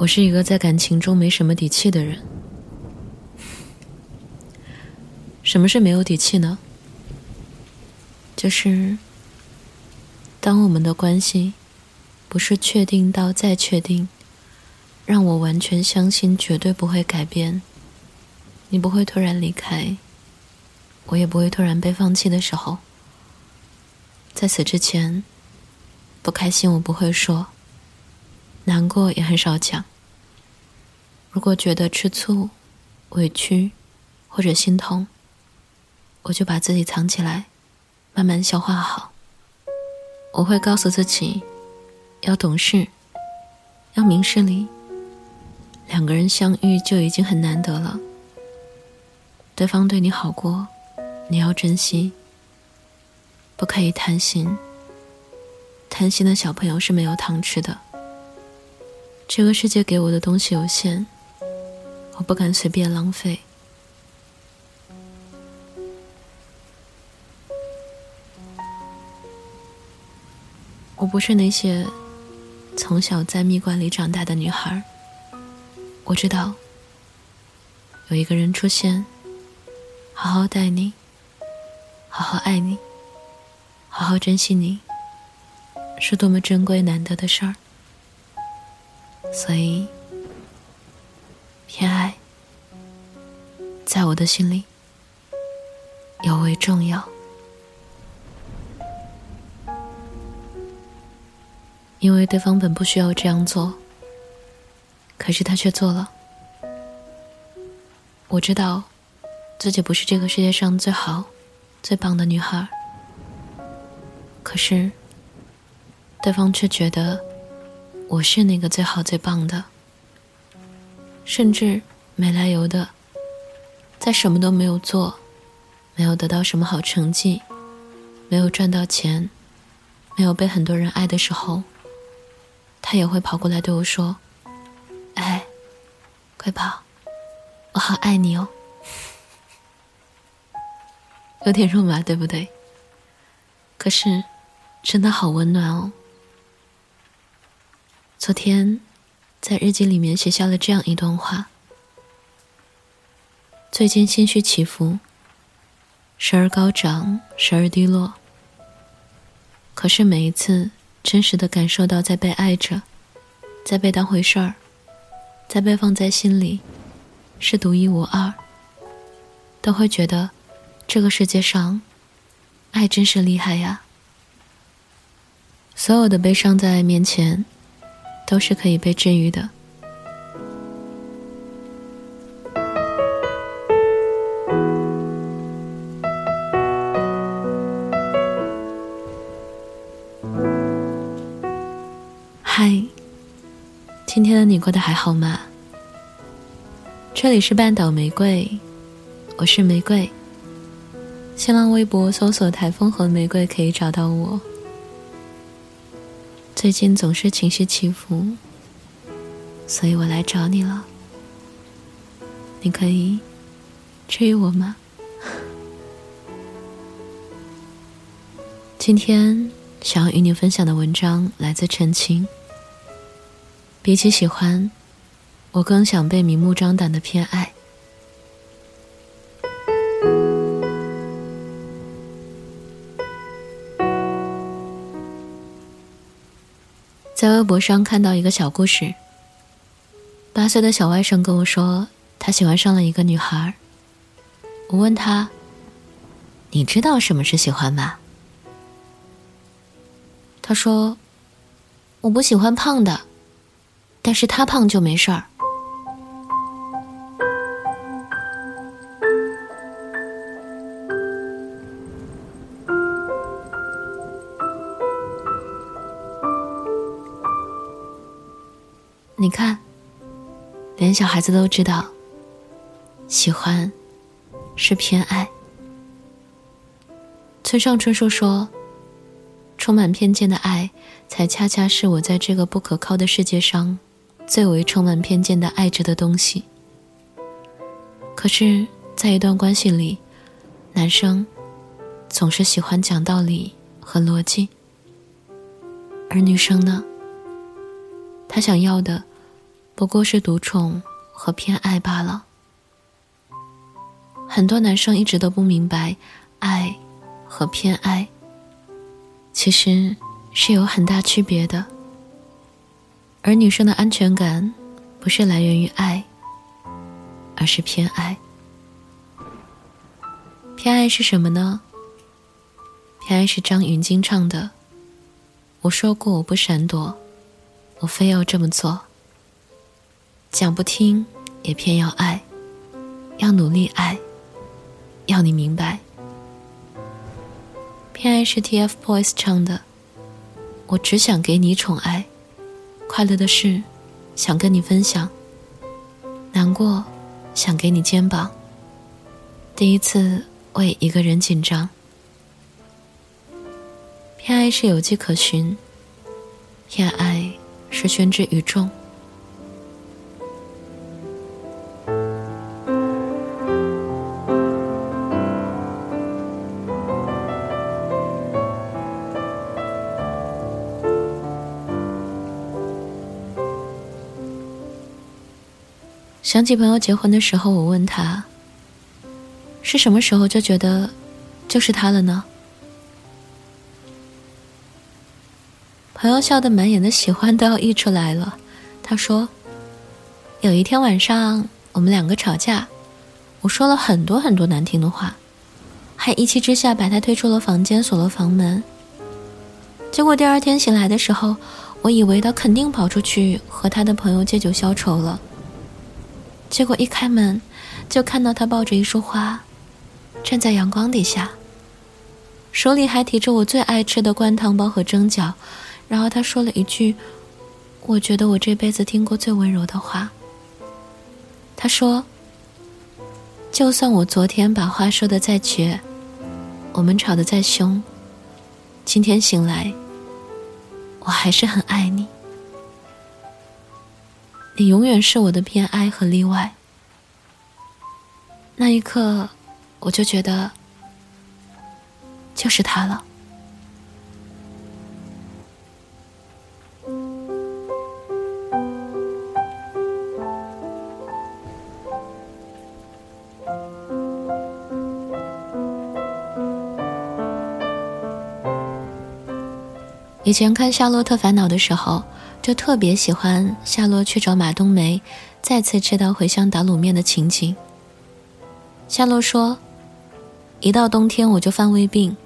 我是一个在感情中没什么底气的人。什么是没有底气呢？就是当我们的关系不是确定到再确定，让我完全相信绝对不会改变，你不会突然离开，我也不会突然被放弃的时候，在此之前，不开心我不会说。难过也很少讲。如果觉得吃醋、委屈或者心痛，我就把自己藏起来，慢慢消化好。我会告诉自己，要懂事，要明事理。两个人相遇就已经很难得了，对方对你好过，你要珍惜，不可以贪心。贪心的小朋友是没有糖吃的。这个世界给我的东西有限，我不敢随便浪费。我不是那些从小在蜜罐里长大的女孩。我知道，有一个人出现，好好待你，好好爱你，好好珍惜你，是多么珍贵难得的事儿。所以，偏爱在我的心里尤为重要，因为对方本不需要这样做，可是他却做了。我知道自己不是这个世界上最好、最棒的女孩，可是对方却觉得。我是那个最好最棒的，甚至没来由的，在什么都没有做，没有得到什么好成绩，没有赚到钱，没有被很多人爱的时候，他也会跑过来对我说：“哎，快跑，我好爱你哦。”有点肉麻，对不对？可是，真的好温暖哦。昨天，在日记里面写下了这样一段话：最近心绪起伏，时而高涨，时而低落。可是每一次真实的感受到在被爱着，在被当回事儿，在被放在心里，是独一无二，都会觉得这个世界上，爱真是厉害呀。所有的悲伤在爱面前。都是可以被治愈的。嗨，今天的你过得还好吗？这里是半岛玫瑰，我是玫瑰。新浪微博搜索“台风和玫瑰”可以找到我。最近总是情绪起伏，所以我来找你了。你可以治愈我吗？今天想要与你分享的文章来自陈晴。比起喜欢，我更想被明目张胆的偏爱。在微博上看到一个小故事。八岁的小外甥跟我说，他喜欢上了一个女孩。我问他：“你知道什么是喜欢吗？”他说：“我不喜欢胖的，但是他胖就没事儿。”你看，连小孩子都知道，喜欢是偏爱。村上春树说：“充满偏见的爱，才恰恰是我在这个不可靠的世界上最为充满偏见的爱着的东西。”可是，在一段关系里，男生总是喜欢讲道理和逻辑，而女生呢，她想要的。不过是独宠和偏爱罢了。很多男生一直都不明白，爱和偏爱其实是有很大区别的。而女生的安全感，不是来源于爱，而是偏爱。偏爱是什么呢？偏爱是张芸京唱的。我说过我不闪躲，我非要这么做。讲不听，也偏要爱，要努力爱。要你明白，偏爱是 TFBOYS 唱的。我只想给你宠爱，快乐的事想跟你分享，难过想给你肩膀。第一次为一个人紧张，偏爱是有迹可循，偏爱是宣之于众。想起朋友结婚的时候，我问他：“是什么时候就觉得就是他了呢？”朋友笑得满眼的喜欢都要溢出来了。他说：“有一天晚上，我们两个吵架，我说了很多很多难听的话，还一气之下把他推出了房间，锁了房门。结果第二天醒来的时候，我以为他肯定跑出去和他的朋友借酒消愁了。”结果一开门，就看到他抱着一束花，站在阳光底下，手里还提着我最爱吃的灌汤包和蒸饺。然后他说了一句：“我觉得我这辈子听过最温柔的话。”他说：“就算我昨天把话说的再绝，我们吵得再凶，今天醒来，我还是很爱你。”你永远是我的偏爱和例外。那一刻，我就觉得，就是他了。以前看《夏洛特烦恼》的时候。就特别喜欢夏洛去找马冬梅，再次吃到茴香打卤面的情景。夏洛说：“一到冬天我就犯胃病，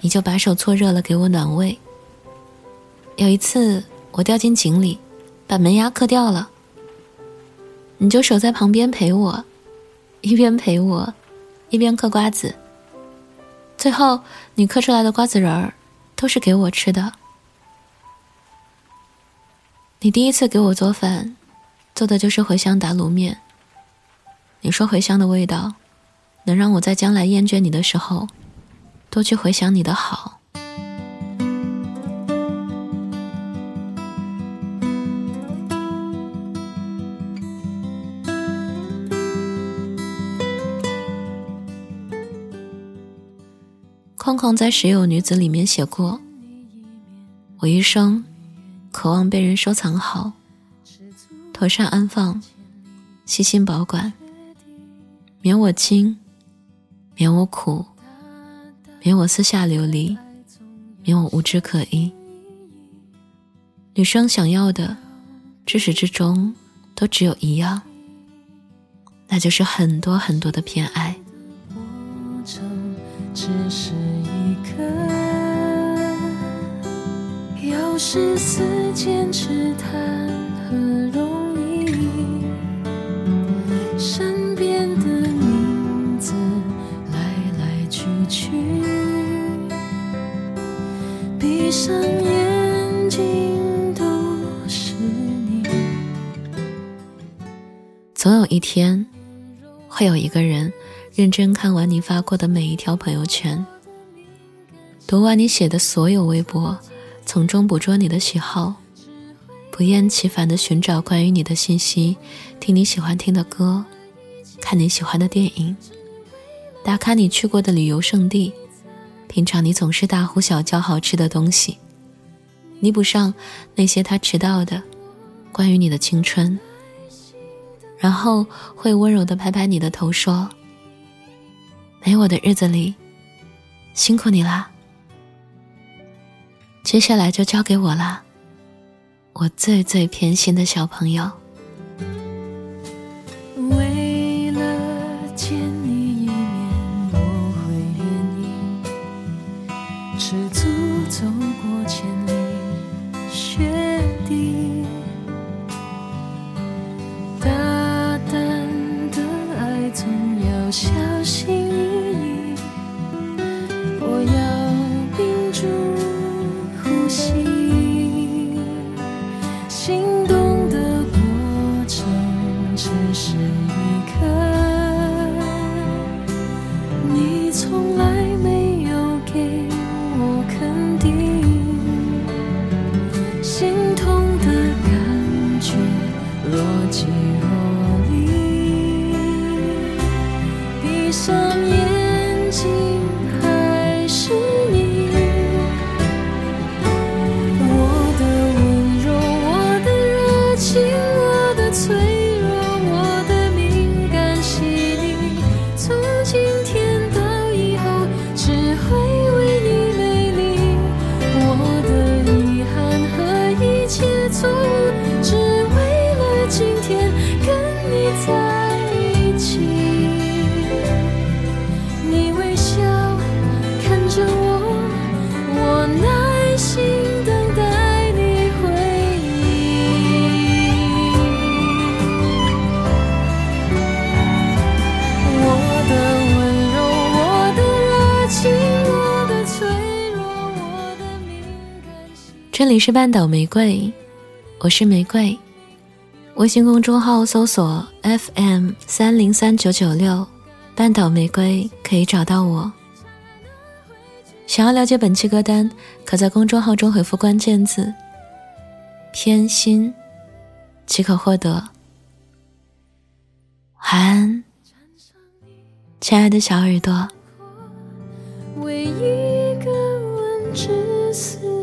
你就把手搓热了给我暖胃。有一次我掉进井里，把门牙磕掉了，你就守在旁边陪我，一边陪我，一边嗑瓜子。最后你嗑出来的瓜子仁儿，都是给我吃的。”你第一次给我做饭，做的就是茴香打卤面。你说茴香的味道，能让我在将来厌倦你的时候，多去回想你的好。空空在《时有女子》里面写过，我一生。渴望被人收藏好，妥善安放，细心保管，免我惊，免我苦，免我四下流离，免我无枝可依。女生想要的，至始至终都只有一样，那就是很多很多的偏爱。是似坚持谈何容易？身边的名字来来去去，闭上眼睛都是你。总有一天，会有一个人认真看完你发过的每一条朋友圈，读完你写的所有微博。从中捕捉你的喜好，不厌其烦地寻找关于你的信息，听你喜欢听的歌，看你喜欢的电影，打卡你去过的旅游胜地，品尝你总是大呼小叫好吃的东西，弥补上那些他迟到的关于你的青春然后会温柔的拍拍你的头，说：“没我的日子里，辛苦你啦。接下来就交给我啦，我最最偏心的小朋友。”为了见你一面，我会愿意赤足走是一刻，你从里是半岛玫瑰，我是玫瑰。微信公众号搜索 FM 三零三九九六，半岛玫瑰可以找到我。想要了解本期歌单，可在公众号中回复关键字“偏心”，即可获得。晚安，亲爱的小耳朵。为一个吻，至死。